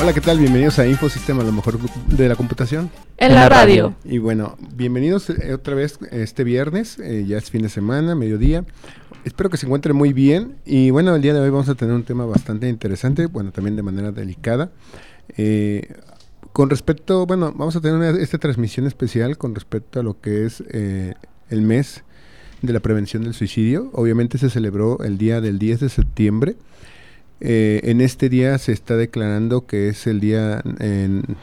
Hola, ¿qué tal? Bienvenidos a Infosistema, lo mejor de la computación. En la radio. Y bueno, bienvenidos eh, otra vez este viernes, eh, ya es fin de semana, mediodía. Espero que se encuentren muy bien y bueno, el día de hoy vamos a tener un tema bastante interesante, bueno, también de manera delicada. Eh, con respecto, bueno, vamos a tener esta transmisión especial con respecto a lo que es el mes de la prevención del suicidio. Obviamente se celebró el día del 10 de septiembre eh, en este día se está declarando que es el día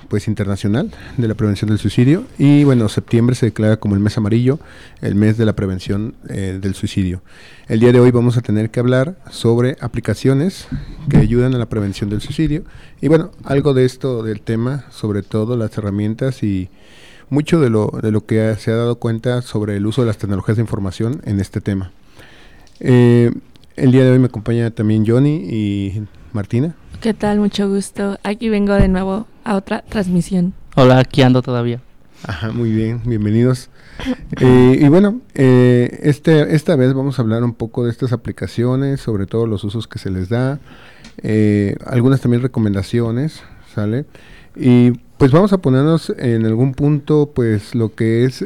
pues internacional de la prevención del suicidio y bueno septiembre se declara como el mes amarillo el mes de la prevención eh, del suicidio. El día de hoy vamos a tener que hablar sobre aplicaciones que ayudan a la prevención del suicidio y bueno algo de esto del tema sobre todo las herramientas y mucho de lo de lo que se ha dado cuenta sobre el uso de las tecnologías de información en este tema. Eh, el día de hoy me acompaña también Johnny y Martina. ¿Qué tal? Mucho gusto. Aquí vengo de nuevo a otra transmisión. Hola, aquí ando todavía. Ajá, muy bien, bienvenidos. Eh, y bueno, eh, este, esta vez vamos a hablar un poco de estas aplicaciones, sobre todo los usos que se les da, eh, algunas también recomendaciones, ¿sale? Y pues vamos a ponernos en algún punto, pues lo que es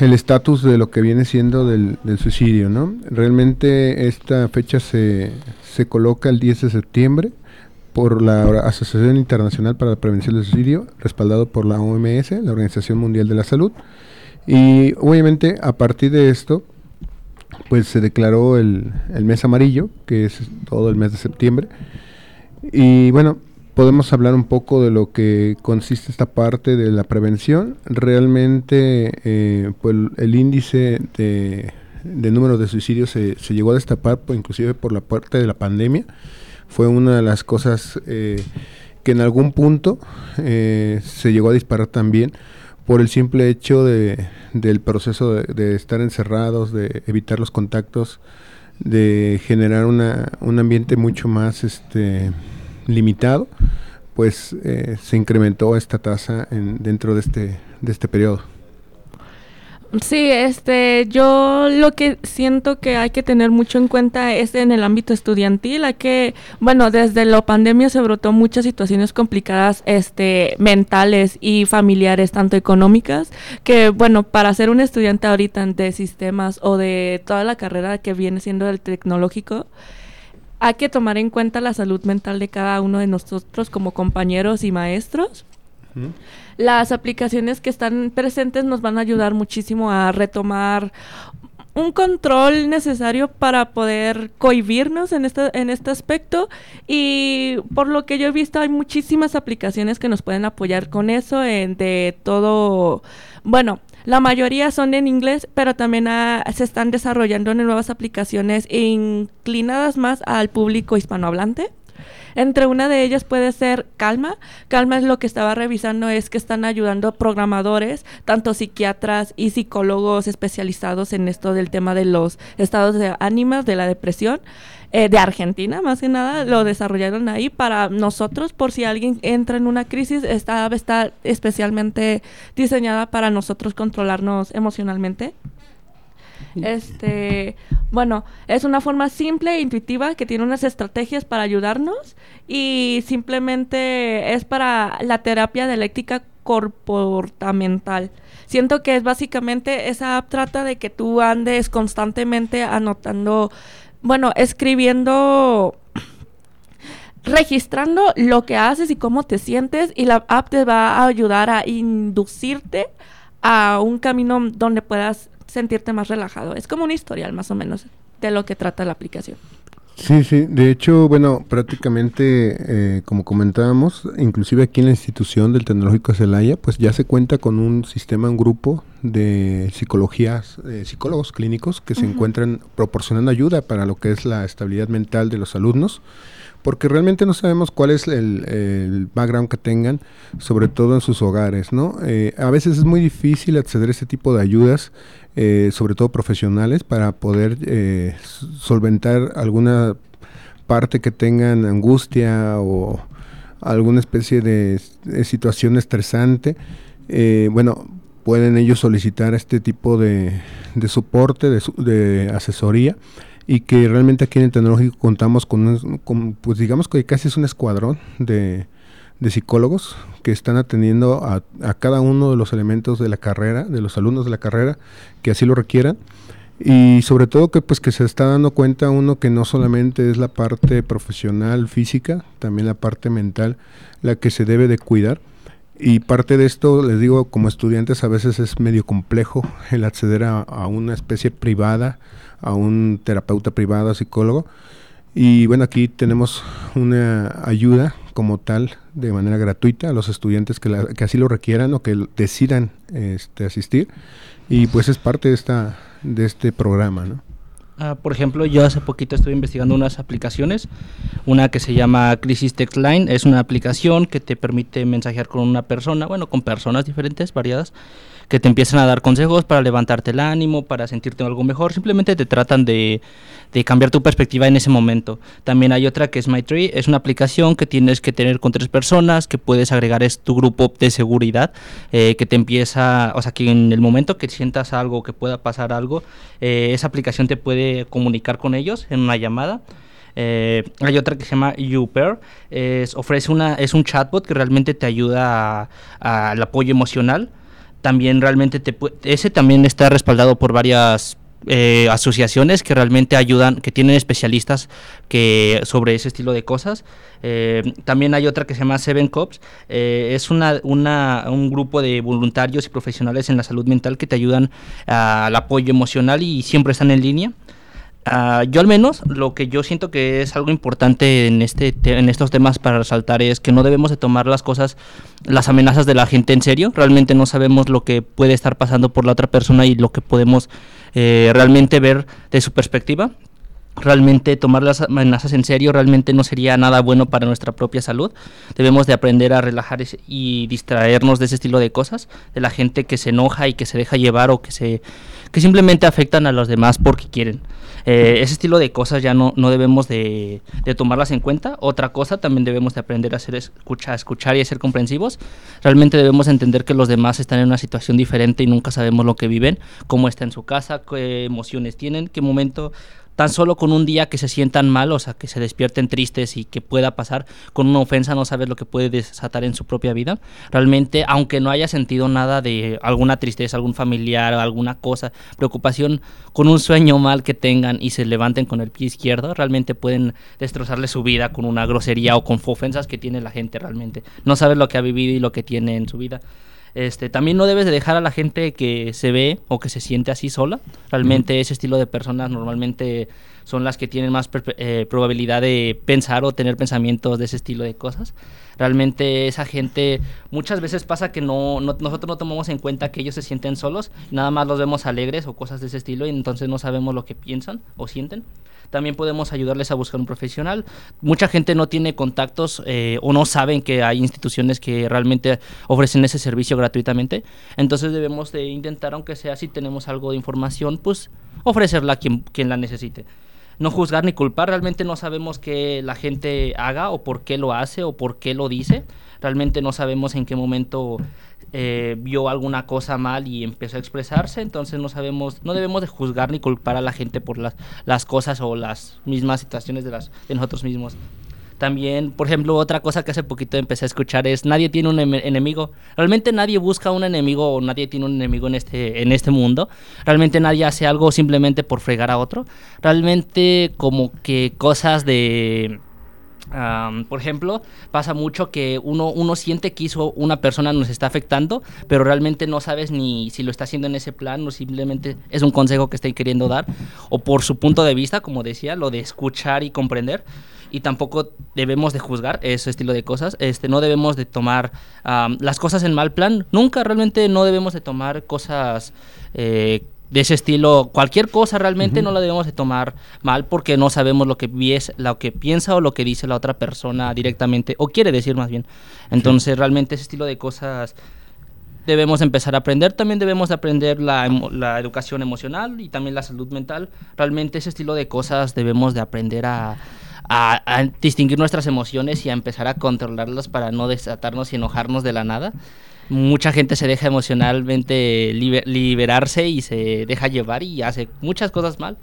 el estatus de lo que viene siendo del, suicidio, ¿no? Realmente esta fecha se, se coloca el 10 de septiembre por la Asociación Internacional para la Prevención del Suicidio, respaldado por la OMS, la Organización Mundial de la Salud. Y obviamente a partir de esto, pues se declaró el, el mes amarillo, que es todo el mes de septiembre. Y bueno, podemos hablar un poco de lo que consiste esta parte de la prevención. Realmente, eh, pues el índice de, número de suicidios se, llegó a destapar, pues, inclusive por la parte de la pandemia. Fue una de las cosas eh, que en algún punto eh, se llegó a disparar también por el simple hecho de, del proceso de, de, estar encerrados, de evitar los contactos, de generar una, un ambiente mucho más este, limitado, pues eh, se incrementó esta tasa en, dentro de este, de este periodo. Sí, este, yo lo que siento que hay que tener mucho en cuenta es en el ámbito estudiantil, hay que, bueno, desde la pandemia se brotó muchas situaciones complicadas, este, mentales y familiares, tanto económicas, que, bueno, para ser un estudiante ahorita de sistemas o de toda la carrera que viene siendo el tecnológico, hay que tomar en cuenta la salud mental de cada uno de nosotros como compañeros y maestros. Las aplicaciones que están presentes nos van a ayudar muchísimo a retomar un control necesario para poder cohibirnos en este, en este aspecto y por lo que yo he visto hay muchísimas aplicaciones que nos pueden apoyar con eso en de todo, bueno, la mayoría son en inglés, pero también se están desarrollando nuevas aplicaciones inclinadas más al público hispanohablante. Entre una de ellas puede ser Calma. Calma es lo que estaba revisando, es que están ayudando a programadores, tanto psiquiatras y psicólogos especializados en esto del tema de los estados de ánimo, de la depresión. Eh, de Argentina, más que nada, lo desarrollaron ahí para nosotros, por si alguien entra en una crisis, esta está especialmente diseñada para nosotros controlarnos emocionalmente. Este, bueno, es una forma simple e intuitiva que tiene unas estrategias para ayudarnos y simplemente es para la terapia dialéctica comportamental. Siento que es básicamente esa app trata de que tú andes constantemente anotando, bueno, escribiendo registrando lo que haces y cómo te sientes y la app te va a ayudar a inducirte a un camino donde puedas sentirte más relajado. Es como un historial más o menos de lo que trata la aplicación. Sí, sí, de hecho, bueno, prácticamente, eh, como comentábamos, inclusive aquí en la institución del Tecnológico Celaya, pues ya se cuenta con un sistema, un grupo de psicología, eh, psicólogos clínicos que se encuentran proporcionando ayuda para lo que es la estabilidad mental de los alumnos, porque realmente no sabemos cuál es el, background que tengan, sobre todo en sus hogares, ¿no? Eh, a veces es muy difícil acceder a este tipo de ayudas, eh, sobre todo profesionales, para poder solventar alguna parte que tengan angustia o alguna especie de, situación estresante. bueno, pueden ellos solicitar este tipo de, soporte, de, asesoría y que realmente aquí en el tecnológico contamos con, pues digamos que casi es un escuadrón de, psicólogos que están atendiendo a, cada uno de los elementos de la carrera, de los alumnos de la carrera que así lo requieran y sobre todo que pues que se está dando cuenta uno que no solamente es la parte profesional física, también la parte mental la que se debe de cuidar y parte de esto, les digo, como estudiantes a veces es medio complejo el acceder a, una especie privada, a un terapeuta privado, psicólogo. Y bueno, aquí tenemos una ayuda como tal de manera gratuita a los estudiantes que, que así lo requieran o que decidan este, asistir. Y pues es parte de, esta, de este programa, ¿no? Ah, por ejemplo, yo hace poquito estuve investigando unas aplicaciones, una que se llama Crisis Text Line, es una aplicación que te permite mensajear con una persona, bueno, con personas diferentes, variadas, que te empiezan a dar consejos para levantarte el ánimo, para sentirte algo mejor, simplemente te tratan de, cambiar tu perspectiva en ese momento. También hay otra que es MyTree, es una aplicación que tienes que tener con tres personas, que puedes agregar es tu grupo de seguridad, eh, que te empieza, o sea, que en el momento que sientas algo, que pueda pasar algo, eh, esa aplicación te puede comunicar con ellos en una llamada. Eh, hay otra que se llama YouPair, ofrece una, es un chatbot que realmente te ayuda al apoyo emocional también realmente te ese también está respaldado por varias eh, asociaciones que realmente ayudan, que tienen especialistas que sobre ese estilo de cosas. Eh, también hay otra que se llama Seven Cops, eh, es una, una, un grupo de voluntarios y profesionales en la salud mental que te ayudan al apoyo emocional y siempre están en línea. Ah, yo al menos lo que yo siento que es algo importante en este en estos temas para resaltar es que no debemos de tomar las cosas las amenazas de la gente en serio realmente no sabemos lo que puede estar pasando por la otra persona y lo que podemos eh, realmente ver de su perspectiva realmente tomar las amenazas en serio realmente no sería nada bueno para nuestra propia salud. Debemos de aprender a relajar y distraernos de ese estilo de cosas, de la gente que se enoja y que se deja llevar o que se que simplemente afectan a los demás porque quieren. Eh, ese estilo de cosas ya no, no debemos de, tomarlas en cuenta. Otra cosa, también debemos de aprender a hacer escucha, escuchar y a ser comprensivos. Realmente debemos entender que los demás están en una situación diferente y nunca sabemos lo que viven, cómo está en su casa, qué emociones tienen, qué momento tan solo con un día que se sientan mal, o sea, que se despierten tristes y que pueda pasar con una ofensa, no sabes lo que puede desatar en su propia vida. Realmente, aunque no haya sentido nada de alguna tristeza, algún familiar, alguna cosa, preocupación, con un sueño mal que tengan y se levanten con el pie izquierdo, realmente pueden destrozarle su vida con una grosería o con ofensas que tiene la gente realmente. No sabes lo que ha vivido y lo que tiene en su vida. Este, también no debes de dejar a la gente que se ve o que se siente así sola. Realmente ese estilo de personas normalmente son las que tienen más eh, probabilidad de pensar o tener pensamientos de ese estilo de cosas. Realmente esa gente muchas veces pasa que no, nosotros no tomamos en cuenta que ellos se sienten solos, nada más los vemos alegres o cosas de ese estilo y entonces no sabemos lo que piensan o sienten también podemos ayudarles a buscar un profesional. Mucha gente no tiene contactos eh, o no saben que hay instituciones que realmente ofrecen ese servicio gratuitamente. Entonces debemos de intentar, aunque sea si tenemos algo de información, pues ofrecerla a quien, quien la necesite no juzgar ni culpar, realmente no sabemos qué la gente haga o por qué lo hace o por qué lo dice, realmente no sabemos en qué momento eh, vio alguna cosa mal y empezó a expresarse, entonces no sabemos, no debemos de juzgar ni culpar a la gente por las, las cosas o las mismas situaciones de, las, de nosotros mismos. También, por ejemplo, otra cosa que hace poquito empecé a escuchar es nadie tiene un enemigo. Realmente nadie busca un enemigo o nadie tiene un enemigo en este, en este mundo. Realmente nadie hace algo simplemente por fregar a otro. Realmente como que cosas de por ejemplo, pasa mucho que uno, uno siente que hizo una persona nos está afectando, pero realmente no sabes ni si lo está haciendo en ese plan o simplemente es un consejo que esté queriendo dar, o por su punto de vista, como decía, lo de escuchar y comprender. Y tampoco debemos de juzgar ese estilo de cosas. Este, no debemos de tomar las cosas en mal plan. Nunca realmente no debemos de tomar cosas eh, de ese estilo, cualquier cosa realmente no la debemos de tomar mal porque no sabemos lo que, vies, lo que piensa o lo que dice la otra persona directamente, o quiere decir más bien. Entonces realmente ese estilo de cosas debemos empezar a aprender. También debemos aprender la, la, educación emocional y también la salud mental. Realmente ese estilo de cosas debemos de aprender a, a, distinguir nuestras emociones y a empezar a controlarlas para no desatarnos y enojarnos de la nada mucha gente se deja emocionalmente liberarse y se deja llevar y hace muchas cosas mal.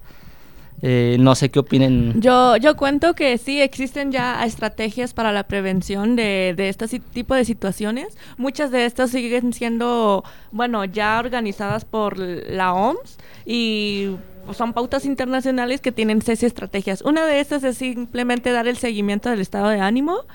Eh, no sé qué opinen. Yo, yo cuento que sí existen ya estrategias para la prevención de, de este tipo de situaciones. Muchas de estas siguen siendo, bueno, ya organizadas por la OMS y son pautas internacionales que tienen seis estrategias. Una de estas es simplemente dar el seguimiento del estado de ánimo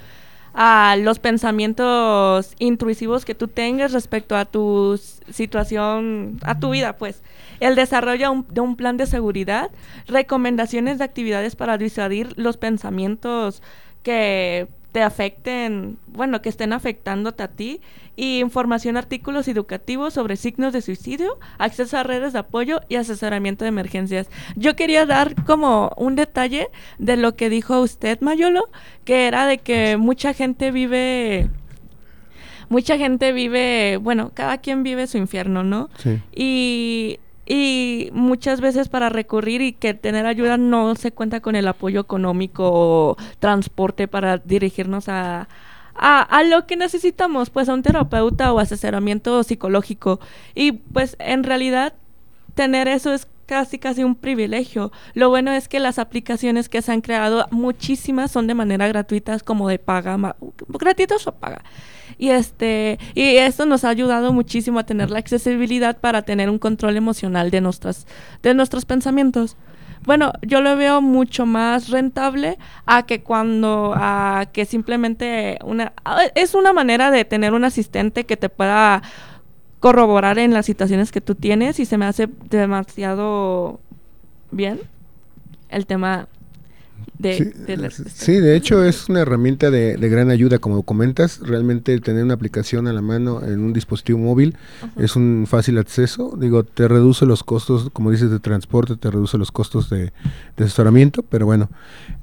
a los pensamientos intrusivos que tú tengas respecto a tu situación, a tu vida, pues. El desarrollo de un plan de seguridad, recomendaciones de actividades para disuadir los pensamientos que te afecten, bueno, que estén afectándote a ti, y información, artículos educativos sobre signos de suicidio, acceso a redes de apoyo y asesoramiento de emergencias. Yo quería dar como un detalle de lo que dijo usted, Mayolo, que era de que mucha gente vive mucha gente vive, bueno, cada quien vive su infierno, ¿no? Sí. Y y muchas veces para recurrir y que tener ayuda no se cuenta con el apoyo económico o transporte para dirigirnos a, a, lo que necesitamos, pues a un terapeuta o asesoramiento psicológico. Y pues en realidad tener eso es casi casi un privilegio. Lo bueno es que las aplicaciones que se han creado, muchísimas son de manera gratuita, como de paga, gratuitos o paga. Y este, y esto nos ha ayudado muchísimo a tener la accesibilidad para tener un control emocional de nuestras, de nuestros pensamientos. Bueno, yo lo veo mucho más rentable a que cuando, a que simplemente una, es una manera de tener un asistente que te pueda corroborar en las situaciones que tú tienes y se me hace demasiado bien el tema sí, de hecho es una herramienta de, gran ayuda, como comentas, realmente tener una aplicación a la mano en un dispositivo móvil es un fácil acceso, digo, te reduce los costos, como dices, de transporte, te reduce los costos de, asesoramiento, pero bueno,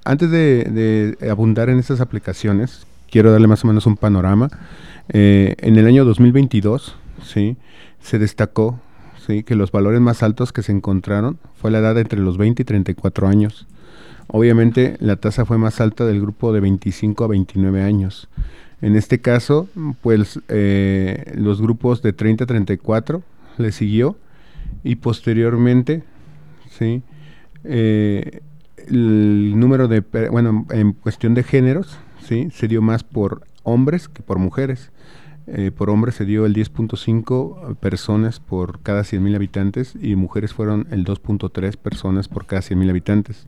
antes de, abundar en estas aplicaciones, quiero darle más o menos un panorama. Eh, en el año 2022, ¿sí? se destacó ¿sí? que los valores más altos que se encontraron fue la edad entre los 20 y 34 años. Obviamente la tasa fue más alta del grupo de 25 a 29 años. En este caso, pues eh, los grupos de 30 a 34 le siguió y posteriormente, sí, eh, el número de, bueno, en cuestión de géneros, sí, se dio más por hombres que por mujeres. Eh, por hombres se dio el 10.5 personas por cada 100.000 habitantes y mujeres fueron el 2.3 personas por cada 100.000 habitantes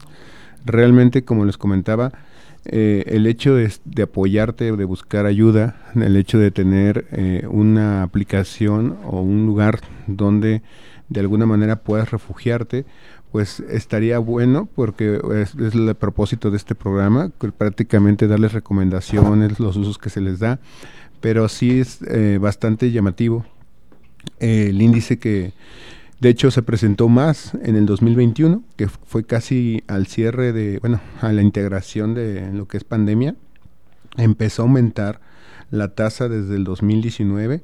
realmente, como les comentaba, eh, el hecho de, apoyarte, de buscar ayuda, el hecho de tener eh, una aplicación o un lugar donde de alguna manera puedas refugiarte, pues estaría bueno porque es, el propósito de este programa, prácticamente darles recomendaciones, los usos que se les da, pero sí es eh, bastante llamativo el índice que de hecho, se presentó más en el 2021, que fue casi al cierre de, bueno, a la integración de lo que es pandemia. Empezó a aumentar la tasa desde el 2019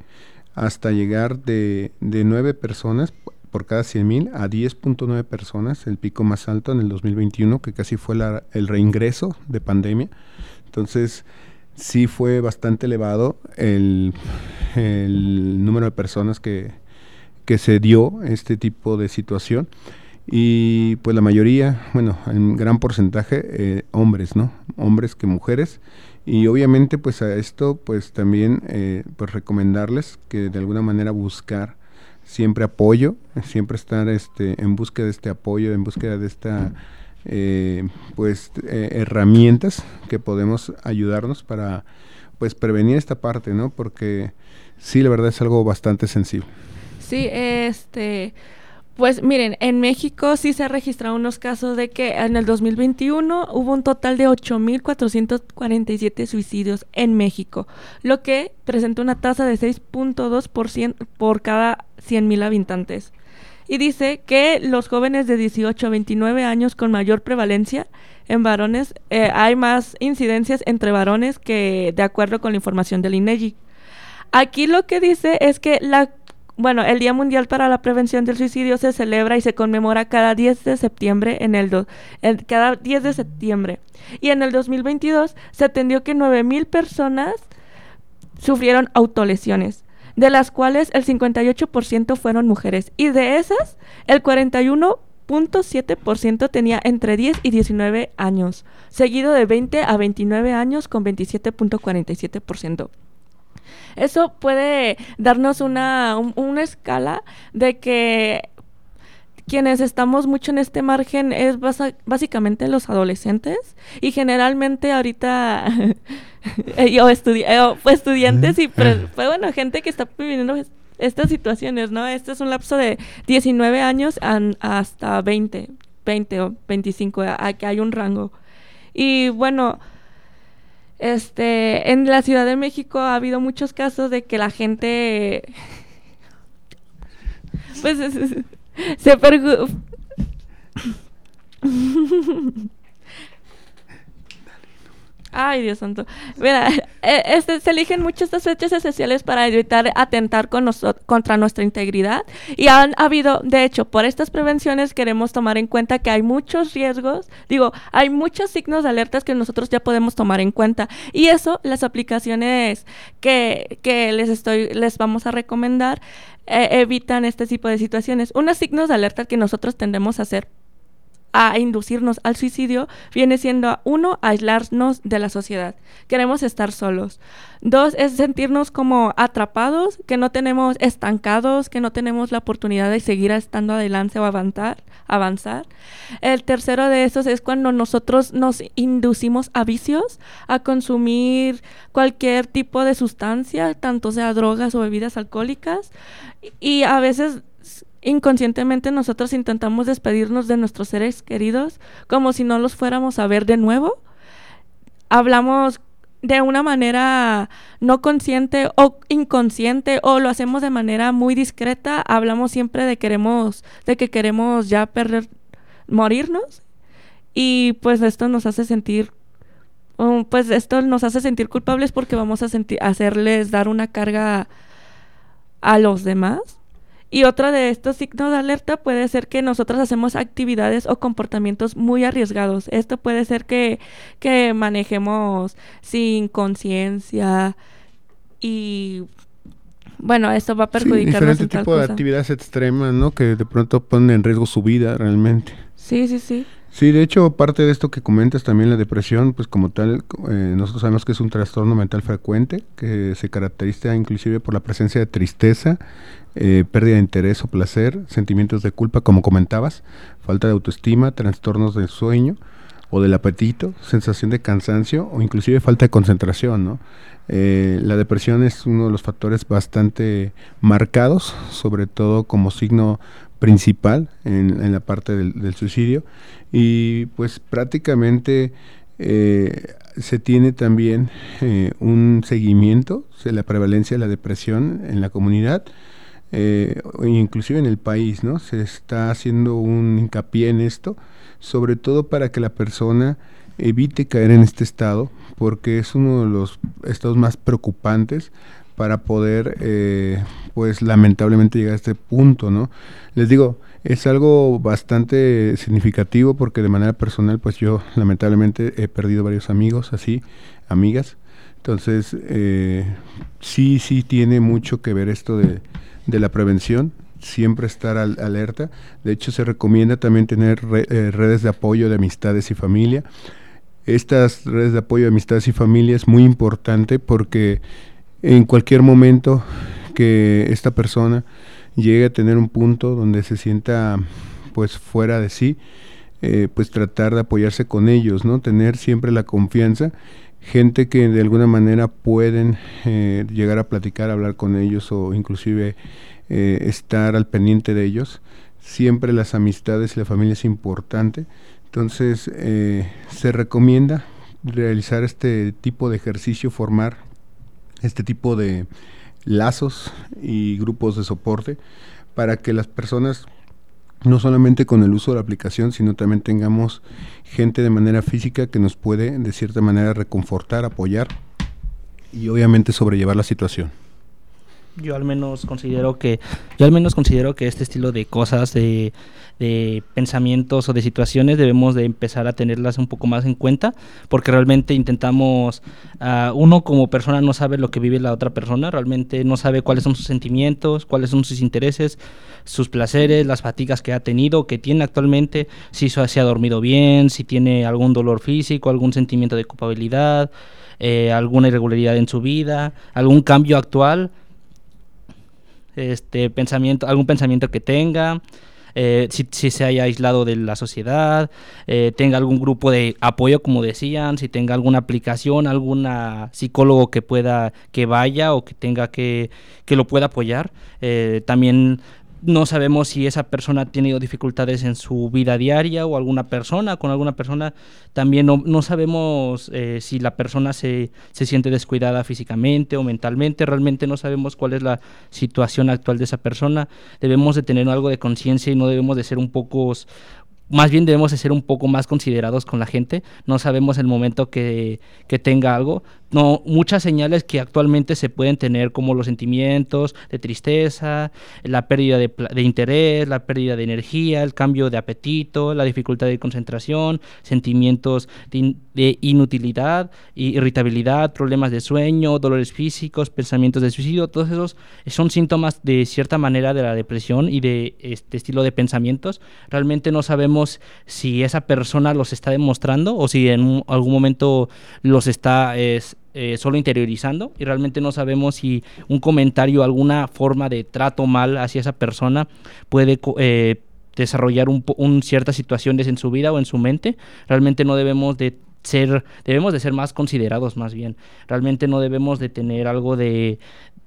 hasta llegar de, de 9 personas por cada 100.000 a 10.9 personas, el pico más alto en el 2021, que casi fue el reingreso de pandemia. Entonces, sí fue bastante elevado el, el número de personas que, que se dio este tipo de situación y pues la mayoría, bueno, en gran porcentaje eh, hombres, ¿no? Hombres que mujeres y obviamente pues a esto pues también eh, pues recomendarles que de alguna manera buscar siempre apoyo, siempre estar este en búsqueda de este apoyo, en búsqueda de esta eh, pues herramientas que podemos ayudarnos para pues prevenir esta parte, ¿no? Porque sí, la verdad es algo bastante sensible. Sí, este, pues miren, en México sí se han registrado unos casos de que en el 2021 hubo un total de 8.447 suicidios en México, lo que presenta una tasa de 6.2% por cada 100.000 habitantes. Y dice que los jóvenes de 18 a 29 años con mayor prevalencia en varones, eh, hay más incidencias entre varones que de acuerdo con la información del INEGI. Aquí lo que dice es que la bueno, el Día Mundial para la Prevención del Suicidio se celebra y se conmemora cada 10 de septiembre en el, cada 10 de septiembre. Y en el 2022 se atendió que 9000 personas sufrieron autolesiones, de las cuales el 58% fueron mujeres y de esas el 41.7% tenía entre 10 y 19 años, seguido de 20 a 29 años con 27.47%. Eso puede darnos una, una escala de que quienes estamos mucho en este margen es básicamente los adolescentes y generalmente ahorita yo estudié fue estudiantes y fue bueno gente que está viviendo estas situaciones no este es un lapso de 19 años hasta 20 20 o 25 que hay un rango. Y bueno este, en la Ciudad de México ha habido muchos casos de que la gente pues se perjudica Ay, Dios santo. Mira, eh, este, se eligen muchas estas fechas especiales para evitar atentar con contra nuestra integridad. Y han habido, de hecho, por estas prevenciones queremos tomar en cuenta que hay muchos riesgos, digo, hay muchos signos de alertas que nosotros ya podemos tomar en cuenta. Y eso, las aplicaciones que, que les, estoy, les vamos a recomendar, eh, evitan este tipo de situaciones. Unos signos de alerta que nosotros tendemos a hacer a inducirnos al suicidio viene siendo uno, aislarnos de la sociedad. Queremos estar solos. Dos, es sentirnos como atrapados, que no tenemos estancados, que no tenemos la oportunidad de seguir estando adelante o avanzar. avanzar. El tercero de esos es cuando nosotros nos inducimos a vicios, a consumir cualquier tipo de sustancia, tanto sea drogas o bebidas alcohólicas. Y a veces inconscientemente nosotros intentamos despedirnos de nuestros seres queridos como si no los fuéramos a ver de nuevo. Hablamos de una manera no consciente o inconsciente o lo hacemos de manera muy discreta, hablamos siempre de queremos de que queremos ya perder morirnos. Y pues esto nos hace sentir pues esto nos hace sentir culpables porque vamos a hacerles dar una carga a los demás y otra de estos signos de alerta puede ser que nosotros hacemos actividades o comportamientos muy arriesgados. Esto puede ser que, que manejemos sin conciencia y bueno, esto va a perjudicar sí, diferente tipo de actividades extremas, ¿no? Que de pronto ponen en riesgo su vida realmente. Sí, sí, sí. Sí, de hecho, parte de esto que comentas también, la depresión, pues como tal, eh, nosotros sabemos que es un trastorno mental frecuente, que se caracteriza inclusive por la presencia de tristeza, eh, pérdida de interés o placer, sentimientos de culpa, como comentabas, falta de autoestima, trastornos del sueño o del apetito, sensación de cansancio o inclusive falta de concentración, ¿no? Eh, la depresión es uno de los factores bastante marcados, sobre todo como signo principal en, la parte del, suicidio. Y pues prácticamente eh, se tiene también eh, un seguimiento de la prevalencia de la depresión en la comunidad eh, inclusive en el país no se está haciendo un hincapié en esto sobre todo para que la persona evite caer en este estado porque es uno de los estados más preocupantes para poder, eh, pues lamentablemente llegar a este punto, ¿no? Les digo, es algo bastante significativo porque de manera personal, pues yo lamentablemente he perdido varios amigos así, amigas. Entonces, eh, sí, sí tiene mucho que ver esto de, de la prevención, siempre estar alerta. De hecho, se recomienda también tener eh, redes de apoyo de amistades y familia. Estas redes de apoyo de amistades y familia es muy importante porque en cualquier momento que esta persona llegue a tener un punto donde se sienta pues fuera de sí, eh, pues tratar de apoyarse con ellos, ¿no? Tener siempre la confianza, gente que de alguna manera pueden eh, llegar a platicar, hablar con ellos o inclusive eh, estar al pendiente de ellos. Siempre las amistades y la familia es importante. Entonces se recomienda realizar este tipo de ejercicio, formar este tipo de lazos y grupos de soporte para que las personas no solamente con el uso de la aplicación, sino también tengamos gente de manera física que nos puede de cierta manera reconfortar, apoyar y obviamente sobrellevar la situación yo al menos considero que yo al menos considero que este estilo de cosas de, de, pensamientos o de situaciones debemos de empezar a tenerlas un poco más en cuenta porque realmente intentamos uh, uno como persona no sabe lo que vive la otra persona realmente no sabe cuáles son sus sentimientos cuáles son sus intereses sus placeres las fatigas que ha tenido que tiene actualmente si se ha dormido bien si tiene algún dolor físico algún sentimiento de culpabilidad eh, alguna irregularidad en su vida algún cambio actual este pensamiento, algún pensamiento que tenga, eh, si, se haya aislado de la sociedad, eh, tenga algún grupo de apoyo, como decían, si tenga alguna aplicación, alguna psicólogo que pueda, que vaya o que tenga que, que lo pueda apoyar. Eh, también no sabemos si esa persona ha tenido dificultades en su vida diaria o alguna persona, con alguna persona. También no, sabemos eh, si la persona se, se, siente descuidada físicamente o mentalmente. Realmente no sabemos cuál es la situación actual de esa persona. Debemos de tener algo de conciencia y no debemos de ser un poco más bien debemos de ser un poco más considerados con la gente. No sabemos el momento que, que tenga algo no muchas señales que actualmente se pueden tener como los sentimientos de tristeza, la pérdida de, de, interés, la pérdida de energía, el cambio de apetito, la dificultad de concentración, sentimientos de, inutilidad, irritabilidad, problemas de sueño, dolores físicos, pensamientos de suicidio, todos esos son síntomas de cierta manera de la depresión y de este estilo de pensamientos. Realmente no sabemos si esa persona los está demostrando o si en algún momento los está eh, solo interiorizando y realmente no sabemos si un comentario, alguna forma de trato mal hacia esa persona puede eh, desarrollar un, ciertas situaciones en su vida o en su mente. Realmente no debemos de ser, debemos de ser más considerados más bien. Realmente no debemos de tener algo de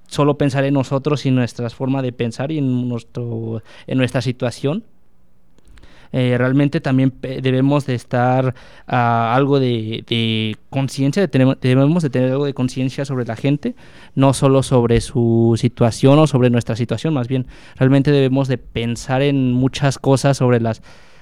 solo pensar en nosotros y nuestras formas de pensar y en, nuestro, en nuestra situación eh, realmente también debemos de estar a algo de, conciencia, debemos de tener algo de conciencia sobre la gente, no solo sobre su situación o sobre nuestra situación, más bien realmente debemos de pensar en muchas cosas sobre las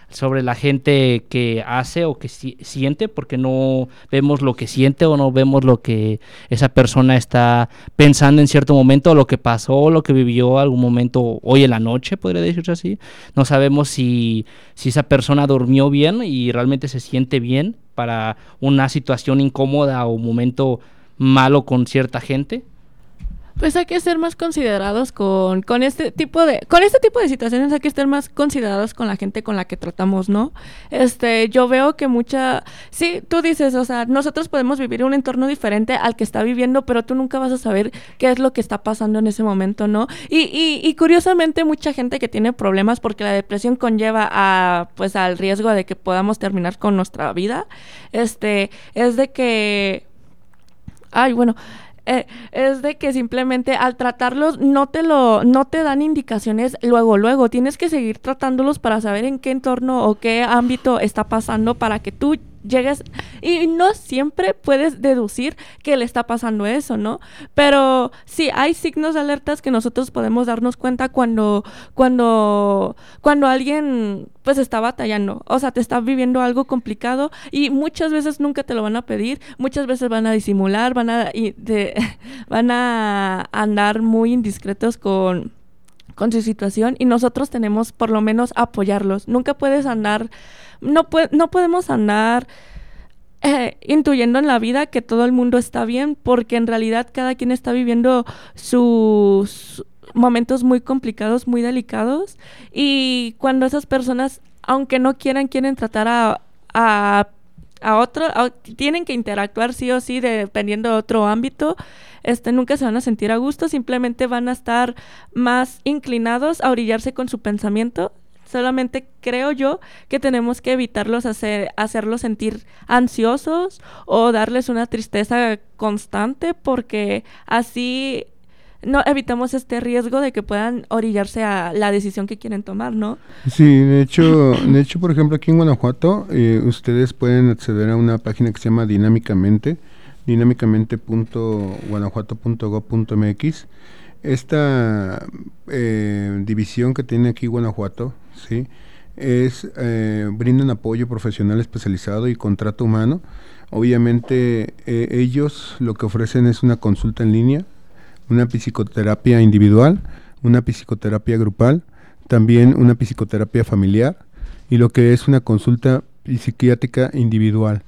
sobre la gente que hace o que siente, porque no vemos lo que siente o no vemos lo que esa persona está pensando en cierto momento, o lo que pasó, lo que vivió algún momento hoy en la noche, podría decirse así. No sabemos si, si esa persona durmió bien y realmente se siente bien para una situación incómoda o momento malo con cierta gente pues hay que ser más considerados con, con este tipo de con este tipo de situaciones hay que estar más considerados con la gente con la que tratamos no este yo veo que mucha sí tú dices o sea nosotros podemos vivir un entorno diferente al que está viviendo pero tú nunca vas a saber qué es lo que está pasando en ese momento no y, y, y curiosamente mucha gente que tiene problemas porque la depresión conlleva a pues al riesgo de que podamos terminar con nuestra vida este es de que ay bueno eh, es de que simplemente al tratarlos no te lo, no te dan indicaciones luego, luego. Tienes que seguir tratándolos para saber en qué entorno o qué ámbito está pasando para que tú llegues y no siempre puedes deducir que le está pasando eso, ¿no? Pero sí hay signos de alertas que nosotros podemos darnos cuenta cuando cuando cuando alguien pues está batallando, o sea, te está viviendo algo complicado y muchas veces nunca te lo van a pedir, muchas veces van a disimular, van a van a andar muy indiscretos con con su situación y nosotros tenemos por lo menos apoyarlos. Nunca puedes andar no, no podemos andar eh, intuyendo en la vida que todo el mundo está bien, porque en realidad cada quien está viviendo sus momentos muy complicados, muy delicados, y cuando esas personas, aunque no quieran, quieren tratar a, a otro, tienen que interactuar sí o sí, dependiendo de otro ámbito, este, nunca se van a sentir a gusto, simplemente van a estar más inclinados a orillarse con su pensamiento. Solamente creo yo que tenemos que evitarlos hacer, hacerlos sentir ansiosos o darles una tristeza constante porque así no evitamos este riesgo de que puedan orillarse a la decisión que quieren tomar, ¿no? Sí, de hecho, de hecho, por ejemplo, aquí en Guanajuato, eh, ustedes pueden acceder a una página que se llama Dinámicamente, dinámicamente.guanajuato.gov.mx. Esta eh, división que tiene aquí Guanajuato, sí, es eh, brindan apoyo profesional especializado y contrato humano. Obviamente ellos lo que ofrecen es una consulta en línea una psicoterapia individual, una psicoterapia grupal, también una psicoterapia familiar y lo que es una consulta psiquiátrica individual.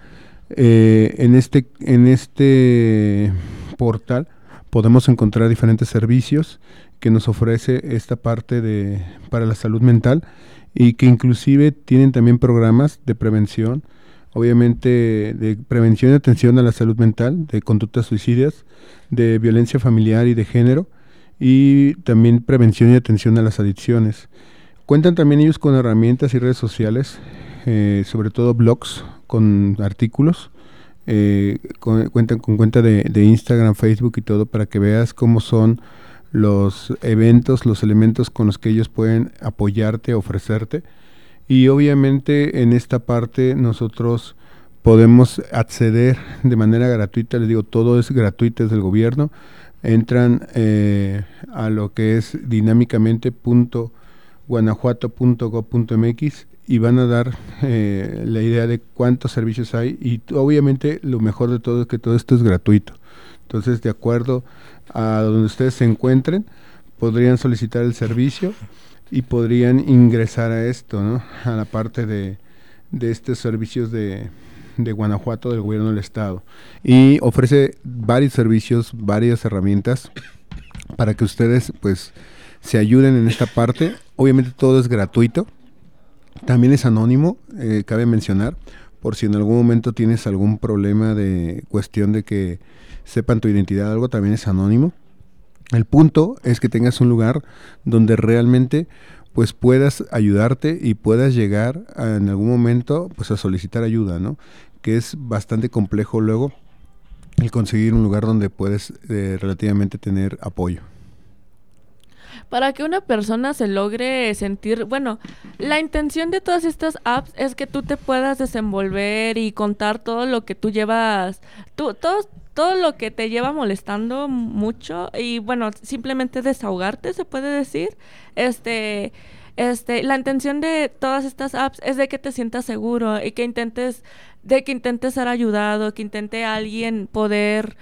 Eh, en, este, en este portal podemos encontrar diferentes servicios que nos ofrece esta parte de, para la salud mental y que inclusive tienen también programas de prevención, obviamente de prevención y atención a la salud mental, de conductas suicidas, de violencia familiar y de género, y también prevención y atención a las adicciones. Cuentan también ellos con herramientas y redes sociales, eh, sobre todo blogs con artículos. Eh, cuentan con cuenta de, de Instagram, Facebook y todo para que veas cómo son los eventos, los elementos con los que ellos pueden apoyarte, ofrecerte y obviamente en esta parte nosotros podemos acceder de manera gratuita, les digo, todo es gratuito, es del gobierno. Entran eh, a lo que es dinámicamente.guanajuato.gov.mx y van a dar eh, la idea de cuántos servicios hay y obviamente lo mejor de todo es que todo esto es gratuito. Entonces, de acuerdo a donde ustedes se encuentren, podrían solicitar el servicio y podrían ingresar a esto, ¿no? a la parte de, de estos servicios de, de Guanajuato del gobierno del estado. Y ofrece varios servicios, varias herramientas para que ustedes pues se ayuden en esta parte. Obviamente todo es gratuito. También es anónimo, eh, cabe mencionar, por si en algún momento tienes algún problema de cuestión de que sepan tu identidad algo, también es anónimo. El punto es que tengas un lugar donde realmente pues puedas ayudarte y puedas llegar en algún momento pues a solicitar ayuda, ¿no? Que es bastante complejo luego el conseguir un lugar donde puedes eh, relativamente tener apoyo. Para que una persona se logre sentir, bueno, la intención de todas estas apps es que tú te puedas desenvolver y contar todo lo que tú llevas, tú, todos, todo lo que te lleva molestando mucho y bueno, simplemente desahogarte, se puede decir. Este, este, la intención de todas estas apps es de que te sientas seguro y que intentes, de que intentes ser ayudado, que intente alguien poder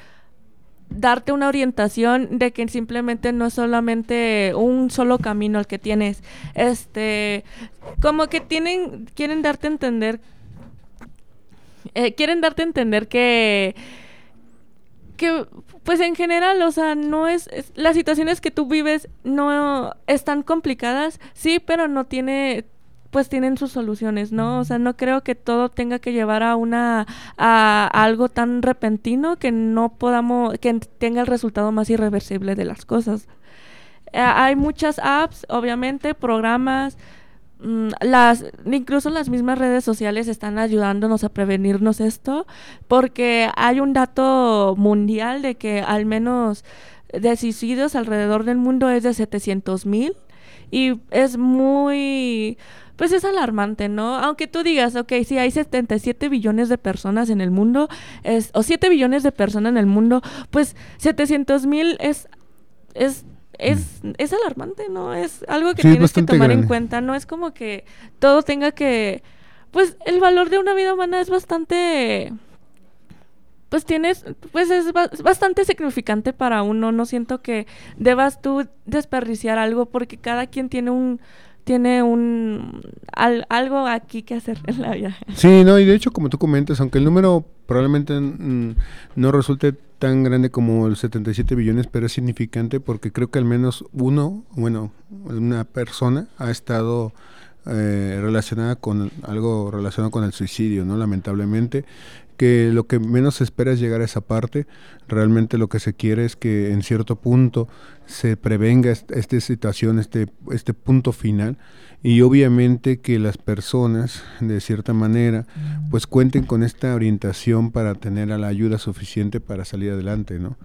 darte una orientación de que simplemente no es solamente un solo camino el que tienes. Este, como que tienen, quieren darte entender, eh, quieren darte a entender que que pues en general, o sea, no es, las situaciones que tú vives no están complicadas, sí, pero no tiene pues tienen sus soluciones, ¿no? O sea, no creo que todo tenga que llevar a una a, algo tan repentino que no podamos que tenga el resultado más irreversible de las cosas. Eh, hay muchas apps, obviamente, programas, las incluso las mismas redes sociales están ayudándonos a prevenirnos esto porque hay un dato mundial de que al menos de suicidios alrededor del mundo es de 700 mil y es muy pues es alarmante, ¿no? Aunque tú digas, ok, sí, hay 77 billones de personas en el mundo, es, o 7 billones de personas en el mundo, pues 700 mil es es, es alarmante, ¿no? Es algo que tienes que tomar en cuenta, no es como que todo tenga que... Pues el valor de una vida humana es bastante... Pues tienes, pues es bastante significante para uno, no siento que debas tú desperdiciar algo porque cada quien tiene un, tiene un algo aquí que hacer en la vida. Sí, no, y de hecho, como tú comentas, aunque el número probablemente mm, no resulte tan grande como el 77 billones, pero es significante porque creo que al menos uno, bueno, una persona ha estado eh, relacionada con algo relacionado con el suicidio, ¿no? Lamentablemente que lo que menos se espera es llegar a esa parte. Realmente lo que se quiere es que en cierto punto se prevenga esta situación, este, este punto final y obviamente que las personas de cierta manera pues cuenten con esta orientación para tener a la ayuda suficiente para salir adelante, ¿no?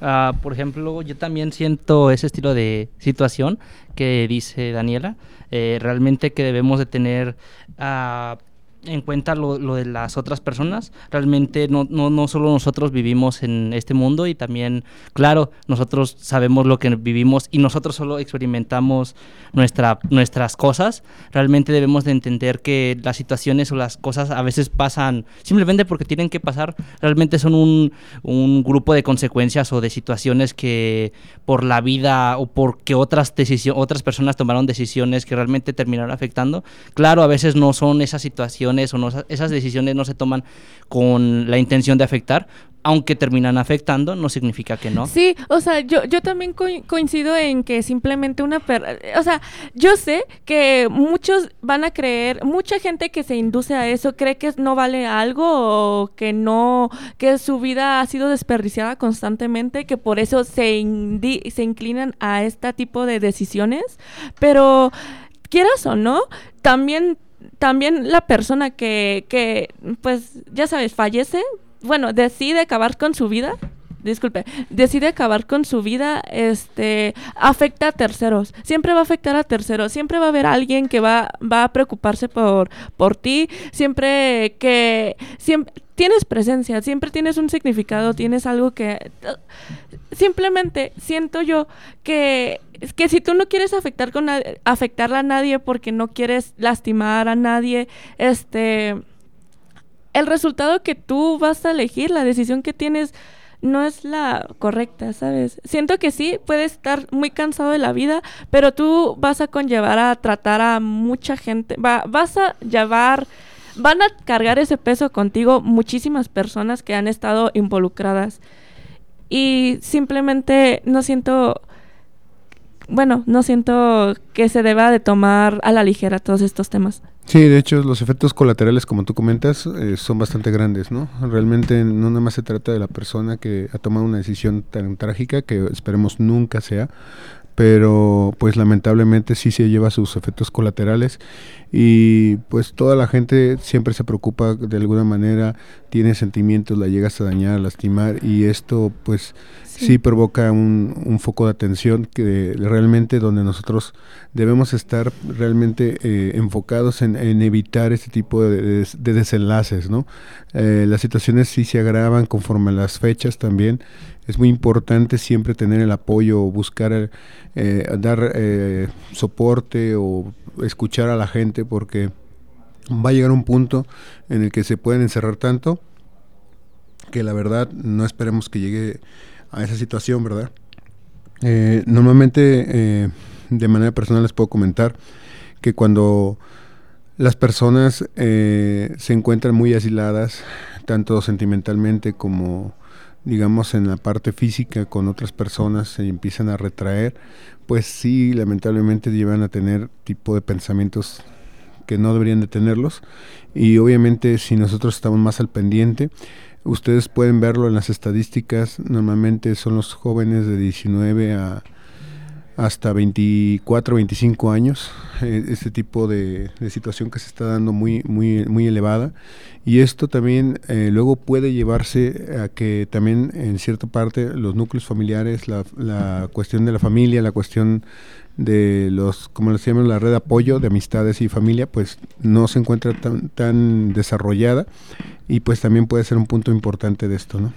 Ah, por ejemplo, yo también siento ese estilo de situación que dice Daniela. Eh, realmente que debemos de tener uh, en cuenta lo, lo, de las otras personas. Realmente no, no, no, solo nosotros vivimos en este mundo y también, claro, nosotros sabemos lo que vivimos y nosotros solo experimentamos nuestra, nuestras cosas. Realmente debemos de entender que las situaciones o las cosas a veces pasan simplemente porque tienen que pasar. Realmente son un, un grupo de consecuencias o de situaciones que por la vida o porque otras, otras personas tomaron decisiones que realmente terminaron afectando. Claro, a veces no son esas situaciones o no, esas decisiones no se toman con la intención de afectar, aunque terminan afectando, no significa que no. Sí, o sea, yo, yo también coincido en que simplemente una... o sea, yo sé que muchos van a creer, mucha gente que se induce a eso cree que no vale algo o que no, que su vida ha sido desperdiciada constantemente, que por eso se, se inclinan a este tipo de decisiones, pero quieras o no, también también la persona que, que, pues, ya sabes, fallece, bueno, decide acabar con su vida, disculpe, decide acabar con su vida, este, afecta a terceros. Siempre va a afectar a terceros. Siempre va a haber alguien que va, va a preocuparse por, por ti. Siempre que, siempre, tienes presencia, siempre tienes un significado, tienes algo que... Simplemente siento yo que, que si tú no quieres afectar con afectarla a nadie porque no quieres lastimar a nadie, este... El resultado que tú vas a elegir, la decisión que tienes no es la correcta, ¿sabes? Siento que sí, puedes estar muy cansado de la vida, pero tú vas a conllevar a tratar a mucha gente, va, vas a llevar, van a cargar ese peso contigo muchísimas personas que han estado involucradas. Y simplemente no siento, bueno, no siento que se deba de tomar a la ligera todos estos temas. Sí, de hecho los efectos colaterales, como tú comentas, eh, son bastante grandes, ¿no? Realmente no nada más se trata de la persona que ha tomado una decisión tan trágica, que esperemos nunca sea, pero pues lamentablemente sí se lleva sus efectos colaterales y pues toda la gente siempre se preocupa de alguna manera, tiene sentimientos, la llegas a dañar, a lastimar y esto pues sí, provoca un, foco de atención que realmente donde nosotros debemos estar realmente eh, enfocados en, evitar este tipo de, desenlaces, ¿no? Eh, las situaciones sí se agravan conforme a las fechas también es muy importante siempre tener el apoyo, buscar eh, dar eh, soporte o escuchar a la gente porque va a llegar un punto en el que se pueden encerrar tanto que la verdad no esperemos que llegue a esa situación, ¿verdad? Eh, normalmente de manera personal les puedo comentar que cuando las personas se encuentran muy asiladas, tanto sentimentalmente como digamos, en la parte física con otras personas se empiezan a retraer, pues sí, lamentablemente llevan a tener tipo de pensamientos que no deberían de tenerlos. Y obviamente si nosotros estamos más al pendiente, ustedes pueden verlo en las estadísticas, normalmente son los jóvenes de 19 a hasta 24, 25 años, eh, este tipo de, situación que se está dando muy, muy, muy elevada. Y esto también eh, luego puede llevarse a que también en cierta parte los núcleos familiares, la, la cuestión de la familia, la cuestión de los, como les llaman, la red de apoyo de amistades y familia, pues no se encuentra tan, tan desarrollada y pues también puede ser un punto importante de esto, ¿no?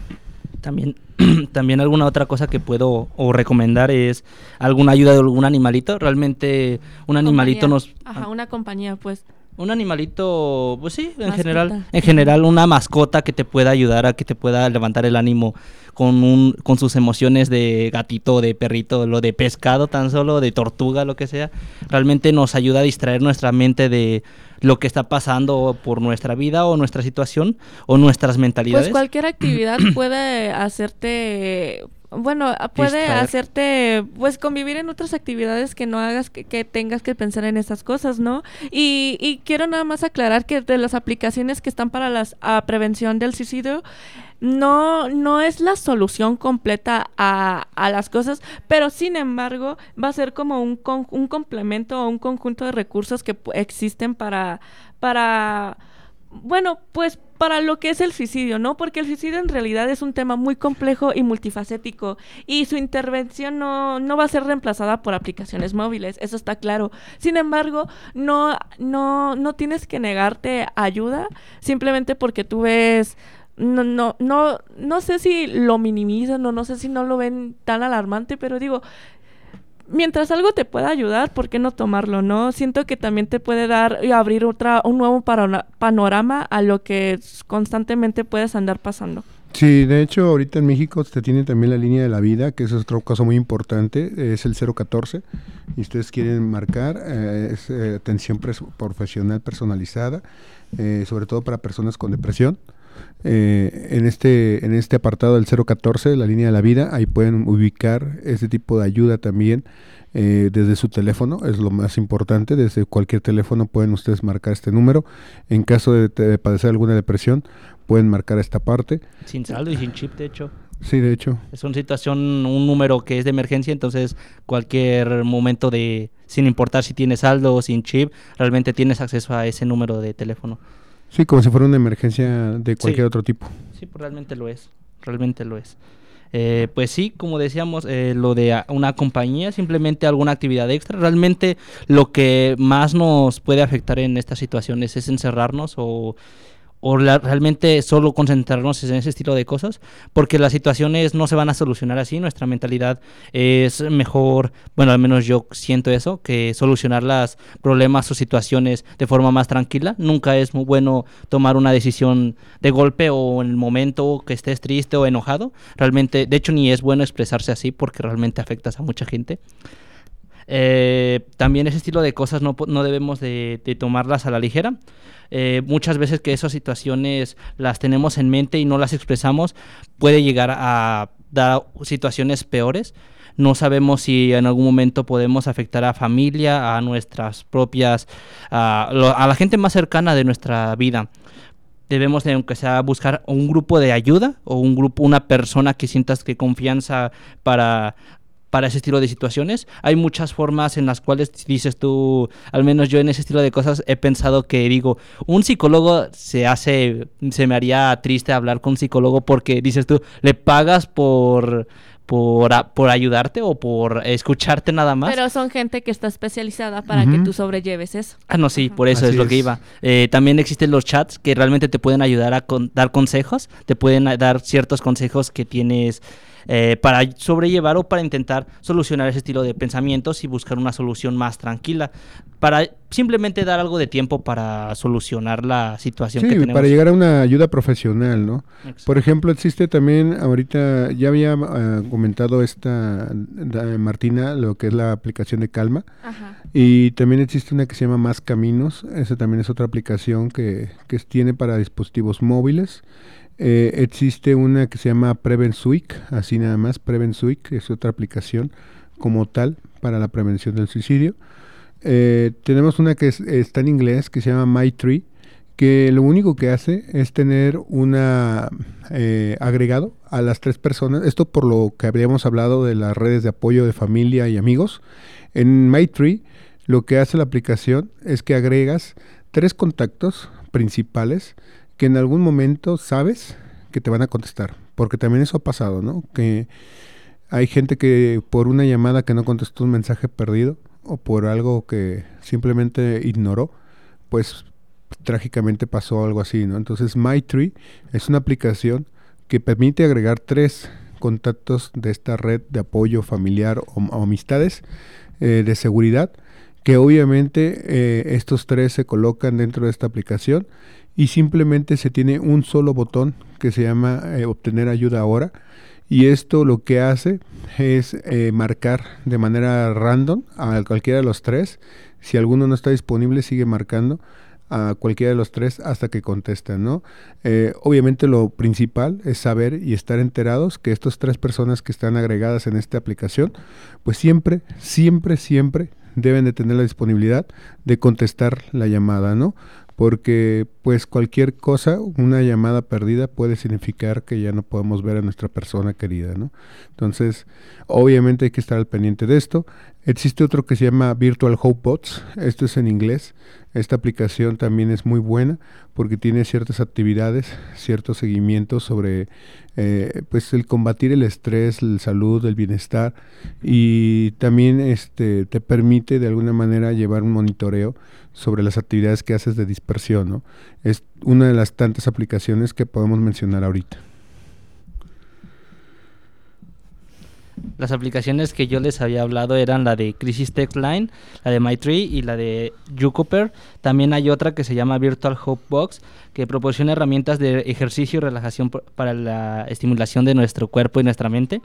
También, también alguna otra cosa que puedo o recomendar es alguna ayuda de algún animalito. Realmente un animalito nos... Ajá, una compañía, pues. Un animalito, pues sí, en general, en general una mascota que te pueda ayudar a que te pueda levantar el ánimo con un con sus emociones de gatito, de perrito, lo de pescado tan solo, de tortuga, lo que sea, realmente nos ayuda a distraer nuestra mente de lo que está pasando por nuestra vida o nuestra situación o nuestras mentalidades. Pues cualquier actividad puede hacerte bueno, puede Distraer. hacerte, pues, convivir en otras actividades que no hagas que, que tengas que pensar en esas cosas, ¿no? Y, y quiero nada más aclarar que de las aplicaciones que están para la prevención del suicidio, no, no es la solución completa a, a las cosas, pero sin embargo va a ser como un, con- un complemento o un conjunto de recursos que existen para, para, bueno, pues para lo que es el suicidio, ¿no? Porque el suicidio en realidad es un tema muy complejo y multifacético y su intervención no, no va a ser reemplazada por aplicaciones móviles, eso está claro. Sin embargo, no, no, no tienes que negarte ayuda simplemente porque tú ves no, no, no, no sé si lo minimizan o no sé si no lo ven tan alarmante, pero digo, mientras algo te pueda ayudar, ¿por qué no tomarlo, no? Siento que también te puede dar y abrir otra, un nuevo panorama a lo que constantemente puedes andar pasando. Sí, de hecho, ahorita en México se tiene también la línea de la vida, que es otro caso muy importante, es el 014. Y ustedes quieren marcar, eh, es eh, atención profesional personalizada, eh, sobre todo para personas con depresión. Eh, en, este, en este apartado del 014, la línea de la vida, ahí pueden ubicar ese tipo de ayuda también eh, desde su teléfono, es lo más importante, desde cualquier teléfono pueden ustedes marcar este número. En caso de, de padecer alguna depresión, pueden marcar esta parte. Sin saldo y sin chip, de hecho. Sí, de hecho. Es una situación, un número que es de emergencia, entonces cualquier momento de, sin importar si tienes saldo o sin chip, realmente tienes acceso a ese número de teléfono. Sí, como si fuera una emergencia de cualquier Sí. otro tipo. Sí, pues realmente lo es, realmente lo es. Eh, pues sí, como decíamos, eh, lo de una compañía, simplemente alguna actividad extra, realmente lo que más nos puede afectar en estas situaciones es encerrarnos o, o la- realmente solo concentrarnos en ese estilo de cosas, porque las situaciones no se van a solucionar así, nuestra mentalidad es mejor, bueno, al menos yo siento eso, que solucionar los problemas o situaciones de forma más tranquila. Nunca es muy bueno tomar una decisión de golpe o en el momento que estés triste o enojado. Realmente, de hecho, ni es bueno expresarse así porque realmente afectas a mucha gente. Eh, también ese estilo de cosas no, no debemos de, de tomarlas a la ligera. Eh, muchas veces que esas situaciones las tenemos en mente y no las expresamos, puede llegar a dar situaciones peores. No sabemos si en algún momento podemos afectar a familia, a nuestras propias, a, lo- a la gente más cercana de nuestra vida. Debemos de, aunque sea, buscar un grupo de ayuda o un grupo, una persona que sientas que confianza para para ese estilo de situaciones. Hay muchas formas en las cuales dices tú, al menos yo en ese estilo de cosas he pensado que digo, un psicólogo se hace, se me haría triste hablar con un psicólogo porque dices tú, le pagas por, por, a- por ayudarte o por escucharte nada más. Pero son gente que está especializada para que Ujú. tú sobrelleves eso. Ah, no, sí, por eso Así es lo que iba. Eh, también existen los chats que realmente te pueden ayudar a con- dar consejos, te pueden dar ciertos consejos que tienes eh, para sobrellevar o para intentar solucionar ese estilo de pensamientos y buscar una solución más tranquila, para simplemente dar algo de tiempo para solucionar la situación Sí, que tenemos. para llegar a una ayuda profesional, ¿no? Exacto. Por ejemplo, existe también, ahorita ya había ah, comentado esta Martina, lo que es la aplicación de Calma. Ajá. Y también existe una que se llama Más Caminos. Esa también es otra aplicación que, que tiene para dispositivos móviles. Eh, existe una que se llama PreventSuic, así nada más. PreventSuic es otra aplicación como tal para la prevención del suicidio. Eh, tenemos una que es- está en inglés que se llama MyTree, que lo único que hace es tener una eh, agregado a las tres personas. Esto por lo que habríamos hablado de las redes de apoyo de familia y amigos. En MyTree lo que hace la aplicación es que agregas tres contactos principales que en algún momento sabes que te van a contestar. Porque también eso ha pasado, ¿no? Que hay gente que por una llamada que no contestó un mensaje perdido o por algo que simplemente ignoró, pues trágicamente pasó algo así, ¿no? Entonces MyTree es una aplicación que permite agregar tres contactos de esta red de apoyo familiar o, amistades eh, de seguridad, que obviamente eh, estos tres se colocan dentro de esta aplicación y simplemente se tiene un solo botón que se llama eh, obtener ayuda ahora y esto lo que hace es eh, marcar de manera random a cualquiera de los tres. Si alguno no está disponible, sigue marcando a cualquiera de los tres hasta que contestan, ¿no? Eh, obviamente lo principal es saber y estar enterados que estas tres personas que están agregadas en esta aplicación, pues siempre, siempre, siempre deben de tener la disponibilidad de contestar la llamada, ¿no? Porque pues cualquier cosa, una llamada perdida puede significar que ya no podemos ver a nuestra persona querida, ¿no? Entonces, obviamente hay que estar al pendiente de esto. Existe otro que se llama Virtual Hope Bots, esto es en inglés. Esta aplicación también es muy buena porque tiene ciertas actividades, ciertos seguimientos sobre eh, pues el combatir el estrés, la salud, el bienestar y también este te permite de alguna manera llevar un monitoreo sobre las actividades que haces de dispersión, ¿no? Es una de las tantas aplicaciones que podemos mencionar ahorita. Las aplicaciones que yo les había hablado eran la de Crisis Tech Line, la de MyTree y la de Jucoper. También hay otra que se llama Virtual Hope Box, que proporciona herramientas de ejercicio y relajación para la estimulación de nuestro cuerpo y nuestra mente.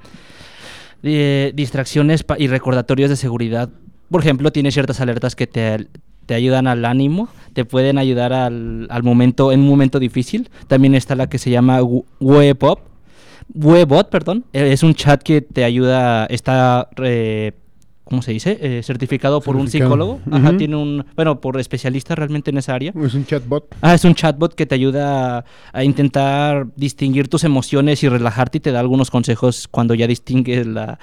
distracciones y recordatorios de seguridad. Por ejemplo, tiene ciertas alertas que te, te ayudan al ánimo, te pueden ayudar al, al, momento, en un momento difícil. También está la que se llama Webop, Webot, perdón. Eh, es un chat que te ayuda, está, eh, ¿cómo se dice? Eh, certificado por un psicólogo. Ajá, tiene un, bueno, por especialista realmente en esa área. Es un chatbot. Ah, es un chatbot que te ayuda a intentar distinguir tus emociones y relajarte y te da algunos consejos cuando ya distingues la,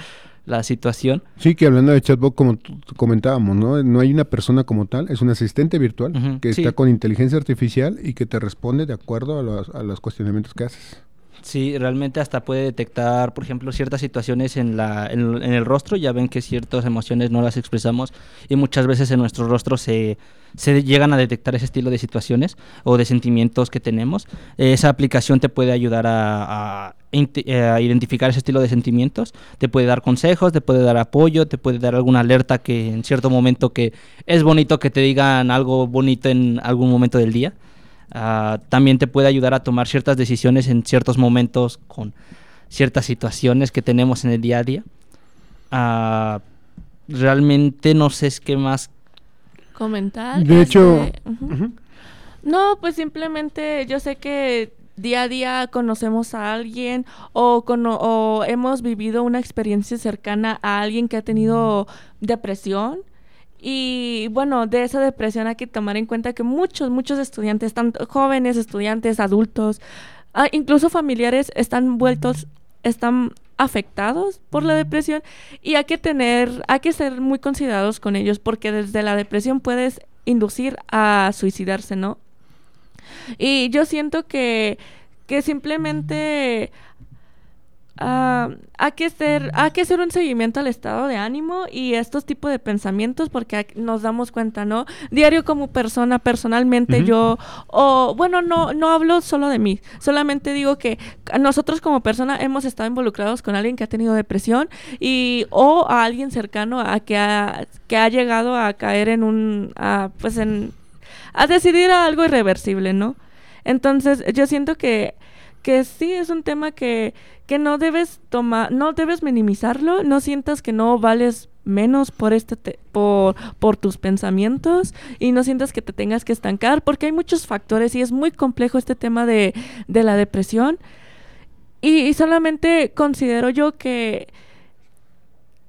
la situación. Sí, que hablando de chatbot, como comentábamos, ¿no? No hay una persona como tal, es un asistente virtual que está con inteligencia artificial y que te responde de acuerdo a los, a los cuestionamientos que haces. Sí, realmente hasta puede detectar, por ejemplo, ciertas situaciones en, la, en, el rostro. Ya ven que ciertas emociones no las expresamos y muchas veces en nuestro rostro se, se llegan a detectar ese estilo de situaciones o de sentimientos que tenemos. Esa aplicación te puede ayudar a, a, identificar ese estilo de sentimientos. Te puede dar consejos, te puede dar apoyo, te puede dar alguna alerta que en cierto momento que es bonito que te digan algo bonito en algún momento del día. Ah, también te puede ayudar a tomar ciertas decisiones en ciertos momentos con ciertas situaciones que tenemos en el día a día. Uh, realmente no sé qué más comentar. De hecho, este, no, pues simplemente yo sé que día a día conocemos a alguien o, o hemos vivido una experiencia cercana a alguien que ha tenido depresión y bueno, de esa depresión hay que tomar en cuenta que muchos, muchos estudiantes, tanto jóvenes, estudiantes, adultos, ah, incluso familiares, están vueltos, están afectados por la depresión y hay que tener, hay que ser muy considerados con ellos porque desde la depresión puedes inducir a suicidarse, ¿no? Y yo siento que, que simplemente Uh, hay que hacer hay que hacer un seguimiento al estado de ánimo y estos tipos de pensamientos porque nos damos cuenta no diario como persona personalmente yo o bueno no no hablo solo de mí solamente digo que nosotros como persona hemos estado involucrados con alguien que ha tenido depresión y o a alguien cercano a que ha que ha llegado a caer en un a, pues en a decidir algo irreversible no entonces yo siento que que sí es un tema que, que no debes tomar, no debes minimizarlo, no sientas que no vales menos por este por, por tus pensamientos y no sientas que te tengas que estancar porque hay muchos factores y es muy complejo este tema de, de la depresión. Y, y, solamente considero yo que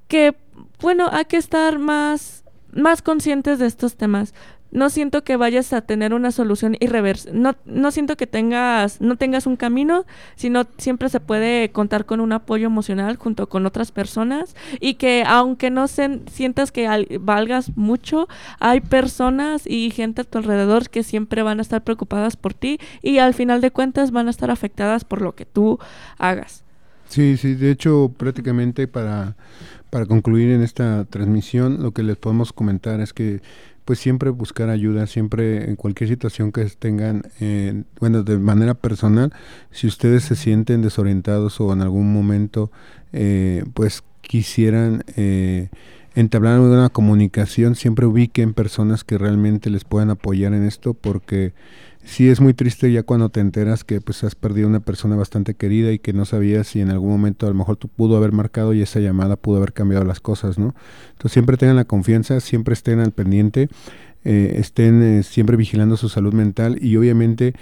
que bueno hay que estar más más conscientes de estos temas no siento que vayas a tener una solución irreversible. No, no siento que tengas, no tengas un camino, sino siempre se puede contar con un apoyo emocional junto con otras personas y que aunque no se, sientas que valgas mucho, hay personas y gente a tu alrededor que siempre van a estar preocupadas por ti y al final de cuentas van a estar afectadas por lo que tú hagas. Sí, sí, de hecho prácticamente para, para concluir en esta transmisión lo que les podemos comentar es que pues siempre buscar ayuda, siempre en cualquier situación que tengan, eh, bueno, de manera personal, si ustedes se sienten desorientados o en algún momento, eh, pues quisieran eh, entablar una comunicación, siempre ubiquen personas que realmente les puedan apoyar en esto, porque sí es muy triste ya cuando te enteras que pues has perdido una persona bastante querida y que no sabías si en algún momento a lo mejor tú pudo haber marcado y esa llamada pudo haber cambiado las cosas, ¿no? Entonces siempre tengan la confianza, siempre estén al pendiente. Eh, estén eh, siempre vigilando su salud mental y obviamente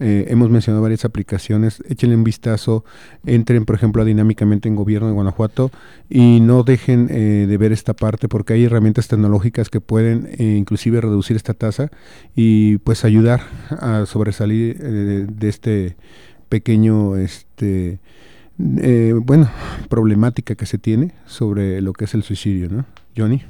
eh, hemos mencionado varias aplicaciones, échenle un vistazo, entren por ejemplo Dinámicamente en Gobierno de Guanajuato y no dejen de ver esta parte porque hay herramientas tecnológicas que pueden inclusive reducir esta tasa y pues ayudar a sobresalir de este pequeño este bueno problemática que se tiene sobre lo que es el suicidio, ¿no? Johnny.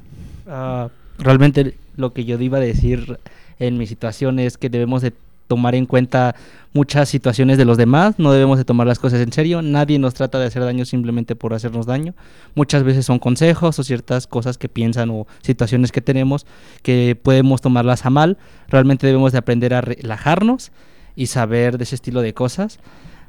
Ah, realmente lo que yo iba a decir en mi situación es que debemos de tomar en cuenta muchas situaciones de los demás, no debemos de tomar las cosas en serio, nadie nos trata de hacer daño simplemente por hacernos daño, muchas veces son consejos o ciertas cosas que piensan o situaciones que tenemos que podemos tomarlas a mal, realmente debemos de aprender a relajarnos y saber de ese estilo de cosas,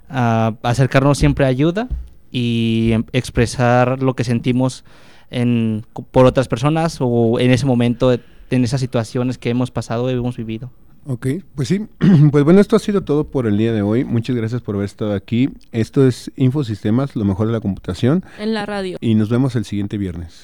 acercarnos siempre a ayuda y em, expresar lo que sentimos en, por otras personas o en ese momento, en esas situaciones que hemos pasado y hemos vivido. Ok, pues sí, pues bueno, esto ha sido todo por el día de hoy. Muchas gracias por haber estado aquí. Esto es Infosistemas, lo mejor de la computación. En la radio. Y nos vemos el siguiente viernes.